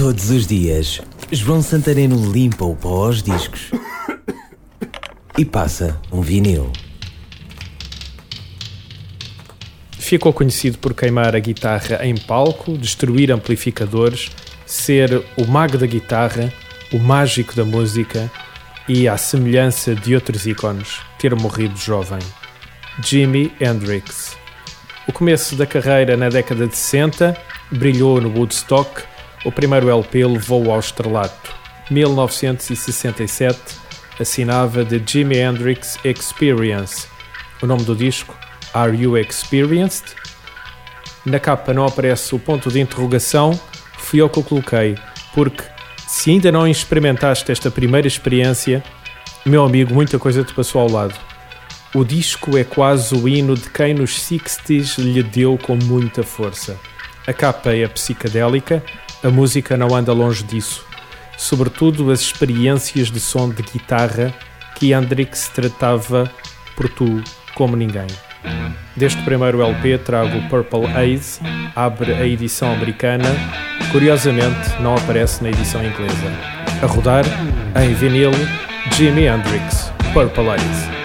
Todos os dias, João Santareno limpa o pó aos discos e passa um vinil. Ficou conhecido por queimar a guitarra em palco, destruir amplificadores, ser o mago da guitarra, o mágico da música e, à semelhança de outros ícones, ter morrido jovem. Jimi Hendrix. O começo da carreira na década de 60 brilhou no Woodstock, o primeiro LP levou ao estrelato. 1967 assinava The Jimi Hendrix Experience. O nome do disco, Are You Experienced? Na capa não aparece o ponto de interrogação, fui eu que o coloquei, porque se ainda não experimentaste esta primeira experiência, meu amigo, muita coisa te passou ao lado. O disco é quase o hino de quem nos 60s lhe deu com muita força. A capa é psicadélica, a música não anda longe disso. Sobretudo as experiências de som de guitarra que Hendrix tratava por tu como ninguém. Deste primeiro LP trago Purple Haze, abre a edição americana, curiosamente não aparece na edição inglesa. A rodar, em vinil, Jimi Hendrix, Purple Haze.